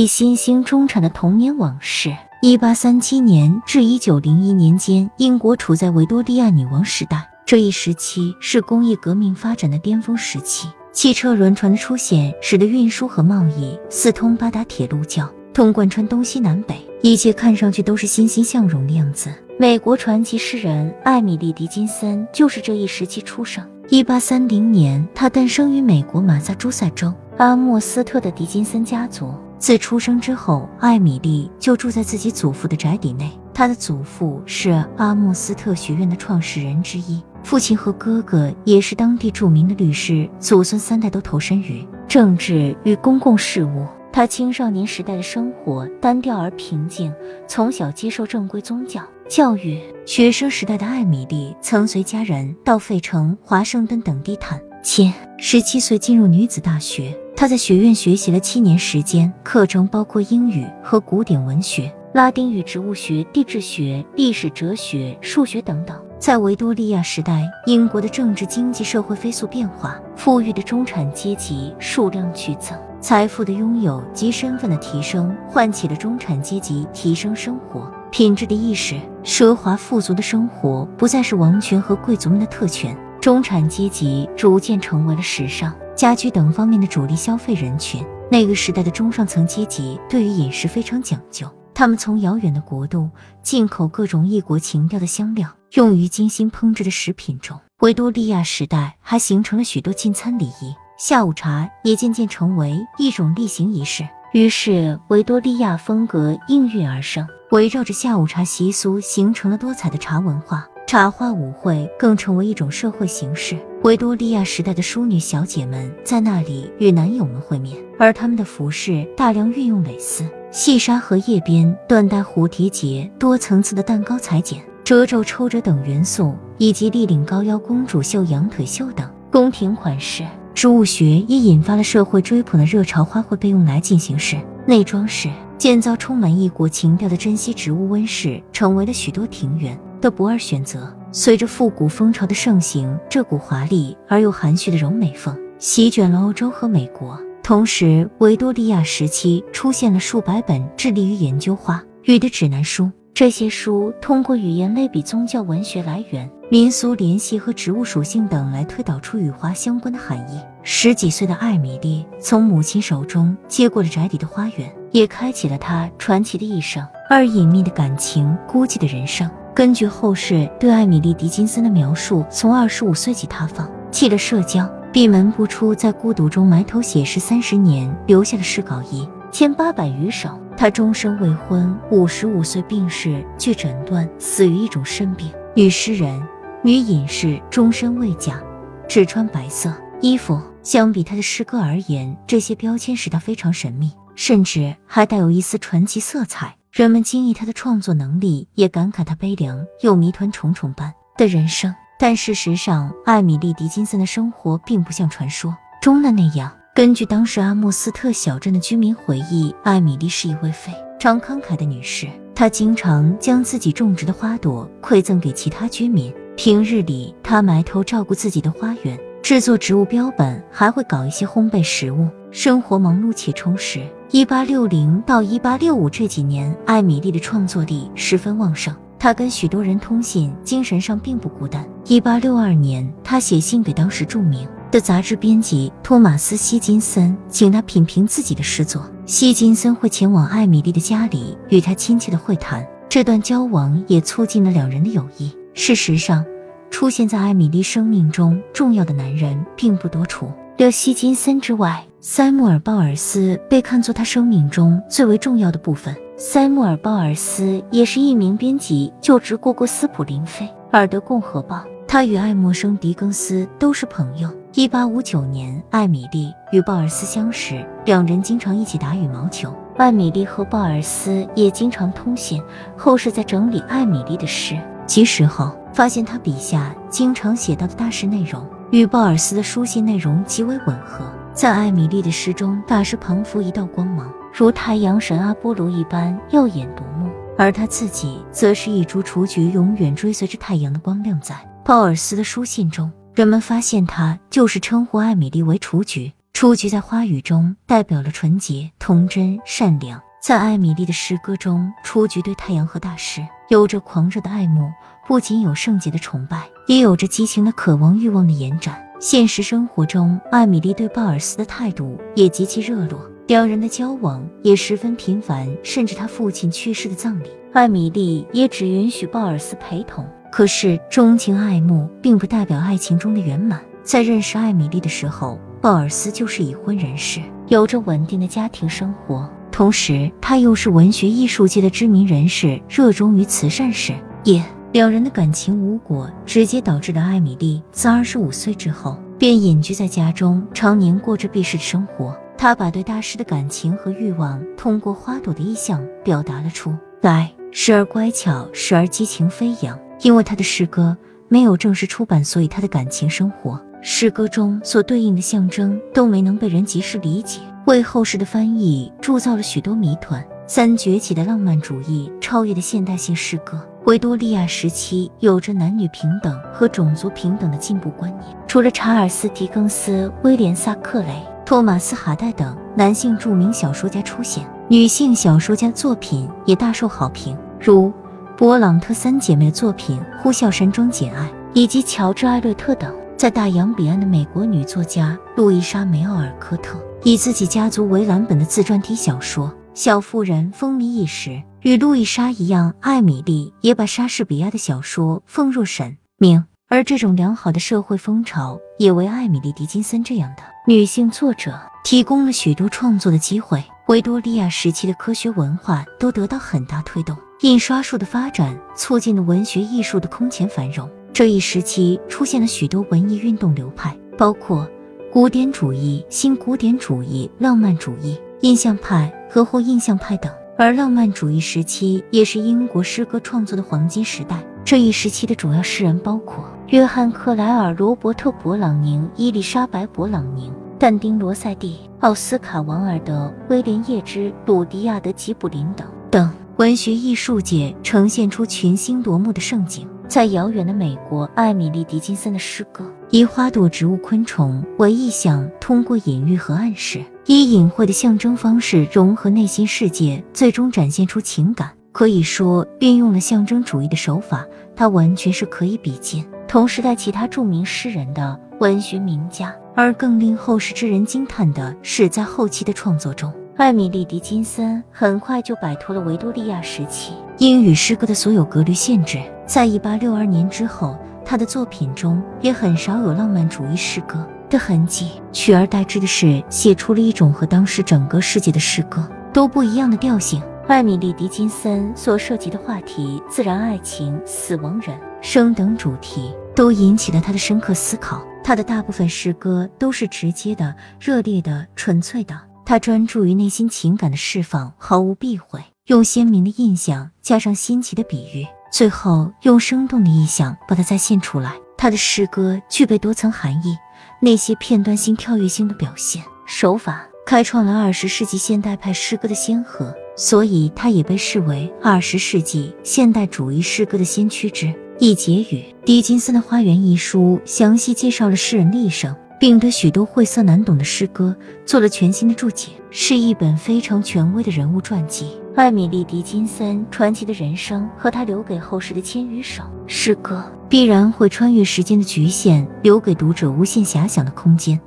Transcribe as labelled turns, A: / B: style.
A: 以新兴中产的童年往事。一八三七年至一九零一年间，英国处在维多利亚女王时代，这一时期是工业革命发展的巅峰时期。汽车、轮船的出现，使得运输和贸易四通八达，铁路交通贯穿东西南北，一切看上去都是欣欣向荣的样子。美国传奇诗人艾米丽·狄金森就是这一时期出生。一八三零年，他诞生于美国马萨诸塞州阿莫斯特的狄金森家族。自出生之后，艾米丽就住在自己祖父的宅邸内。她的祖父是阿莫斯特学院的创始人之一，父亲和哥哥也是当地著名的律师，祖孙三代都投身于政治与公共事务。他青少年时代的生活单调而平静，从小接受正规宗教教育。学生时代的艾米丽曾随家人到费城、华盛顿等地探亲。十七岁进入女子大学，他在学院学习了七年时间，课程包括英语和古典文学、拉丁语、植物学、地质学、历史、哲学、数学等等。在维多利亚时代，英国的政治、经济、社会飞速变化，富裕的中产阶级数量剧增。财富的拥有及身份的提升，唤起了中产阶级提升生活品质的意识。奢华富足的生活不再是王权和贵族们的特权，中产阶级逐渐成为了时尚、家居等方面的主力消费人群。那个时代的中上层阶级对于饮食非常讲究，他们从遥远的国度进口各种异国情调的香料，用于精心烹制的食品中。维多利亚时代还形成了许多进餐礼仪。下午茶也渐渐成为一种例行仪式，于是维多利亚风格应运而生，围绕着下午茶习俗形成了多彩的茶文化。茶话舞会更成为一种社会形式。维多利亚时代的淑女小姐们在那里与男友们会面，而她们的服饰大量运用蕾丝、细纱和叶边、缎带、蝴蝶结、多层次的蛋糕裁剪、褶皱、抽褶等元素，以及立领高腰公主袖、羊腿袖等宫廷款式。植物学也引发了社会追捧的热潮，花卉被用来进行室内装饰，建造充满异国情调的珍稀植物温室，成为了许多庭园的不二选择。随着复古风潮的盛行，这股华丽而又含蓄的柔美风席卷了欧洲和美国。同时，维多利亚时期出现了数百本致力于研究花语的指南书。这些书通过语言类比宗教文学来源、民俗联系和植物属性等来推导出与花相关的含义。十几岁的艾米丽从母亲手中接过了宅邸的花园，也开启了她传奇的一生。而隐秘的感情、孤寂的人生，根据后世对艾米丽·狄金森的描述，从二十五岁起，她放弃了社交，闭门不出，在孤独中埋头写诗三十年，留下了诗稿一千八百余首。他终身未婚，五十五岁病逝，据诊断死于一种肾病。女诗人，女隐士，终身未嫁，只穿白色衣服。相比他的诗歌而言，这些标签使他非常神秘，甚至还带有一丝传奇色彩。人们惊异他的创作能力，也感慨他悲凉又谜团重重般的人生。但事实上，艾米丽·狄金森的生活并不像传说中的那样。根据当时阿莫斯特小镇的居民回忆，艾米丽是一位非常慷慨的女士。她经常将自己种植的花朵馈赠给其他居民。平日里，她埋头照顾自己的花园，制作植物标本，还会搞一些烘焙食物，生活忙碌且充实。一八六零到一八六五这几年，艾米丽的创作力十分旺盛，她跟许多人通信，精神上并不孤单。一八六二年，她写信给当时著名。的杂志编辑托马斯·希金森请他品评自己的诗作。希金森会前往艾米丽的家里与他亲切的会谈，这段交往也促进了两人的友谊。事实上，出现在艾米丽生命中重要的男人并不多，除了希金森之外，塞穆尔·鲍尔斯被看作他生命中最为重要的部分。塞穆尔·鲍尔斯也是一名编辑，就职过过斯普林菲尔德共和报。他与爱默生·狄更斯都是朋友。一八五九年，艾米丽与鲍尔斯相识，两人经常一起打羽毛球。艾米丽和鲍尔斯也经常通信。后世在整理艾米丽的诗集时候，发现他笔下经常写到的大事内容与鲍尔斯的书信内容极为吻合。在艾米丽的诗中，大师彷佛一道光芒，如太阳神阿波罗一般耀眼夺目，而他自己则是一株雏菊，永远追随着太阳的光亮在。鲍尔斯的书信中，人们发现他就是称呼艾米丽为雏菊。雏菊在花语中代表了纯洁、童真、善良。在艾米丽的诗歌中，雏菊对太阳和大师有着狂热的爱慕，不仅有圣洁的崇拜，也有着激情的渴望、欲望的延展。现实生活中，艾米丽对鲍尔斯的态度也极其热络，两人的交往也十分频繁，甚至他父亲去世的葬礼，艾米丽也只允许鲍尔斯陪同。可是，钟情爱慕并不代表爱情中的圆满。在认识艾米丽的时候，鲍尔斯就是已婚人士，有着稳定的家庭生活，同时他又是文学艺术界的知名人士，热衷于慈善事业。两人的感情无果，直接导致了艾米丽在二十五岁之后便隐居在家中，常年过着避世的生活。她把对大师的感情和欲望通过花朵的意象表达了出来，时而乖巧，时而激情飞扬。因为他的诗歌没有正式出版，所以他的感情生活、诗歌中所对应的象征都没能被人及时理解，为后世的翻译铸造了许多谜团。三崛起的浪漫主义超越的现代性诗歌。维多利亚时期有着男女平等和种族平等的进步观念。除了查尔斯·狄更斯、威廉·萨克雷、托马斯·哈代等男性著名小说家出现，女性小说家作品也大受好评，如勃朗特三姐妹作品《呼啸山庄简爱》，以及乔治·艾略特等。在大洋彼岸的美国女作家路易莎·梅奥尔科特以自己家族为蓝本的自传体小说《小妇人》风靡一时。与路易莎一样，艾米丽也把莎士比亚的小说奉若神明，而这种良好的社会风潮也为艾米丽·狄金森这样的女性作者提供了许多创作的机会。维多利亚时期的科学文化都得到很大推动，印刷术的发展促进了文学艺术的空前繁荣。这一时期出现了许多文艺运动流派，包括古典主义、新古典主义、浪漫主义、印象派和后印象派等。而浪漫主义时期也是英国诗歌创作的黄金时代。这一时期的主要诗人包括约翰·克莱尔、罗伯特·勃朗宁、伊丽莎白·勃朗宁、但丁·罗塞蒂、奥斯卡·王尔德、威廉·叶芝、鲁迪亚德·吉卜林等等。文学艺术界呈现出群星夺目的盛景。在遥远的美国，艾米丽·狄金森的诗歌以花朵、植物、昆虫为意象，通过隐喻和暗示。以隐晦的象征方式融合内心世界，最终展现出情感。可以说，运用了象征主义的手法，它完全是可以比肩同时代其他著名诗人的文学名家。而更令后世之人惊叹的是，在后期的创作中，艾米丽·狄金森很快就摆脱了维多利亚时期英语诗歌的所有格律限制。在1862年之后，他的作品中也很少有浪漫主义诗歌。的痕迹，取而代之的是写出了一种和当时整个世界的诗歌都不一样的调性。艾米丽·狄金森所涉及的话题，自然、爱情、死亡、人生等主题，都引起了他的深刻思考。他的大部分诗歌都是直接的、热烈的、纯粹的。他专注于内心情感的释放，毫无避讳，用鲜明的印象加上新奇的比喻，最后用生动的意象把它再现出来。他的诗歌具备多层含义。那些片段性、跳跃性的表现手法，开创了二十世纪现代派诗歌的先河，所以他也被视为二十世纪现代主义诗歌的先驱之一。结语：狄金森的《花园》一书详细介绍了诗人的一生，并对许多晦涩难懂的诗歌做了全新的注解，是一本非常权威的人物传记。艾米莉·狄金森传奇的人生和他留给后世的千余首诗歌。必然会穿越时间的局限，留给读者无限遐想的空间。